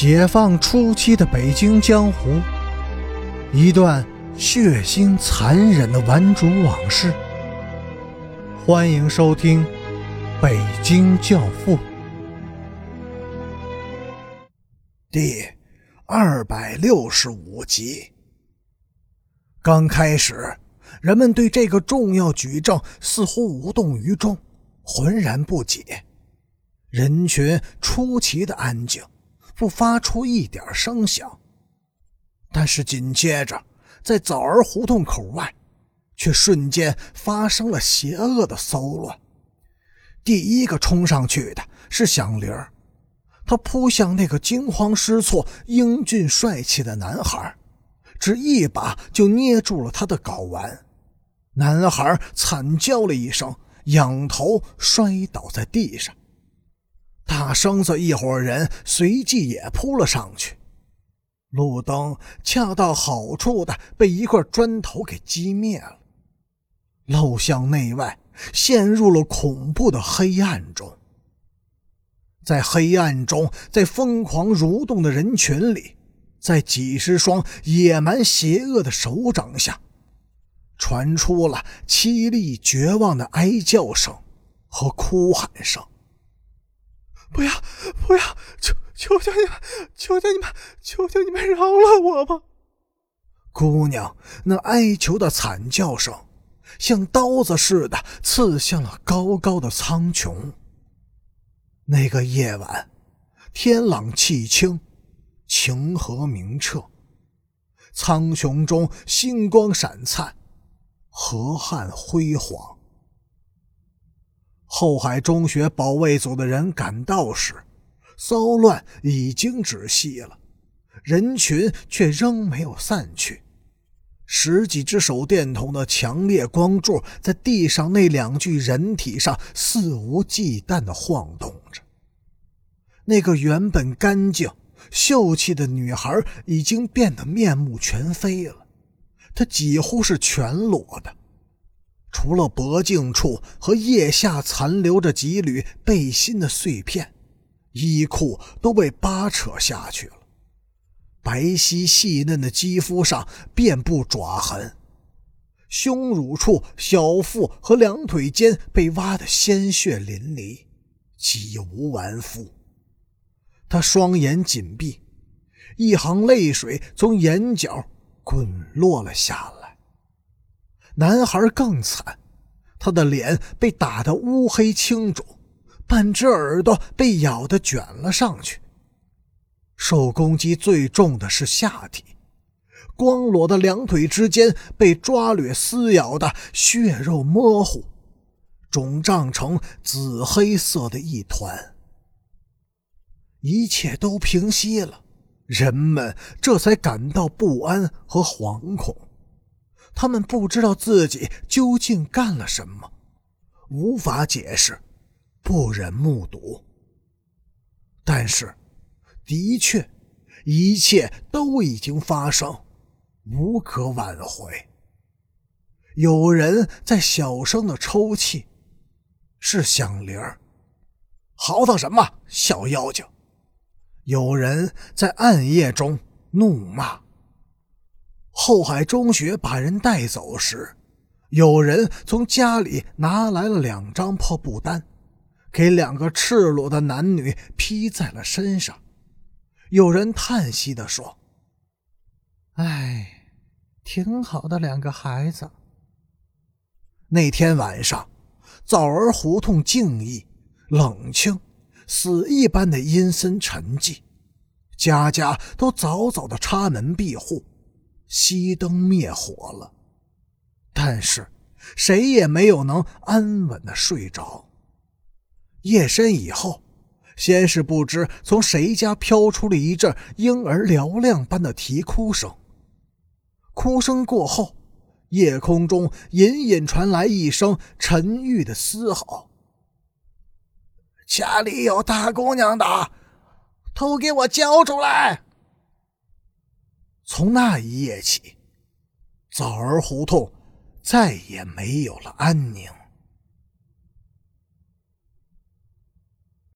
解放初期的北京江湖，一段血腥残忍的顽主往事。欢迎收听《北京教父》第二百六十五集。刚开始，人们对这个重要举证似乎无动于衷，浑然不解。人群出奇的安静。不发出一点声响，但是紧接着，在枣儿胡同口外，却瞬间发生了邪恶的骚乱。第一个冲上去的是响铃儿，他扑向那个惊慌失措、英俊帅气的男孩，只一把就捏住了他的睾丸。男孩惨叫了一声，仰头摔倒在地上。大生子一伙人随即也扑了上去，路灯恰到好处的被一块砖头给击灭了，陋巷内外陷入了恐怖的黑暗中。在黑暗中，在疯狂蠕动的人群里，在几十双野蛮邪恶的手掌下，传出了凄厉绝望的哀叫声和哭喊声。不要，不要！求求求你们，求求你们，求求你们饶了我吧！姑娘那哀求的惨叫声，像刀子似的刺向了高高的苍穹。那个夜晚，天朗气清，晴和明澈，苍穹中星光闪灿，河汉辉煌。后海中学保卫组的人赶到时，骚乱已经止息了，人群却仍没有散去。十几只手电筒的强烈光柱在地上那两具人体上肆无忌惮地晃动着。那个原本干净秀气的女孩已经变得面目全非了，她几乎是全裸的。除了脖颈处和腋下残留着几缕背心的碎片，衣裤都被扒扯下去了。白皙细嫩的肌肤上遍布爪痕，胸乳处、小腹和两腿间被挖得鲜血淋漓，几无完肤。他双眼紧闭，一行泪水从眼角滚落了下来。男孩更惨，他的脸被打得乌黑青肿，半只耳朵被咬得卷了上去。受攻击最重的是下体，光裸的两腿之间被抓掠撕咬的血肉模糊，肿胀成紫黑色的一团。一切都平息了，人们这才感到不安和惶恐。他们不知道自己究竟干了什么，无法解释，不忍目睹。但是，的确，一切都已经发生，无可挽回。有人在小声的抽泣，是响铃儿。嚎啕什么，小妖精！有人在暗夜中怒骂。后海中学把人带走时，有人从家里拿来了两张破布单，给两个赤裸的男女披在了身上。有人叹息地说：“哎，挺好的两个孩子。”那天晚上，枣儿胡同静谧、冷清，死一般的阴森沉寂，家家都早早的插门闭户。熄灯灭火了，但是谁也没有能安稳的睡着。夜深以后，先是不知从谁家飘出了一阵婴儿嘹亮般的啼哭声，哭声过后，夜空中隐隐传来一声沉郁的嘶吼：“家里有大姑娘的，都给我交出来！”从那一夜起，枣儿胡同再也没有了安宁。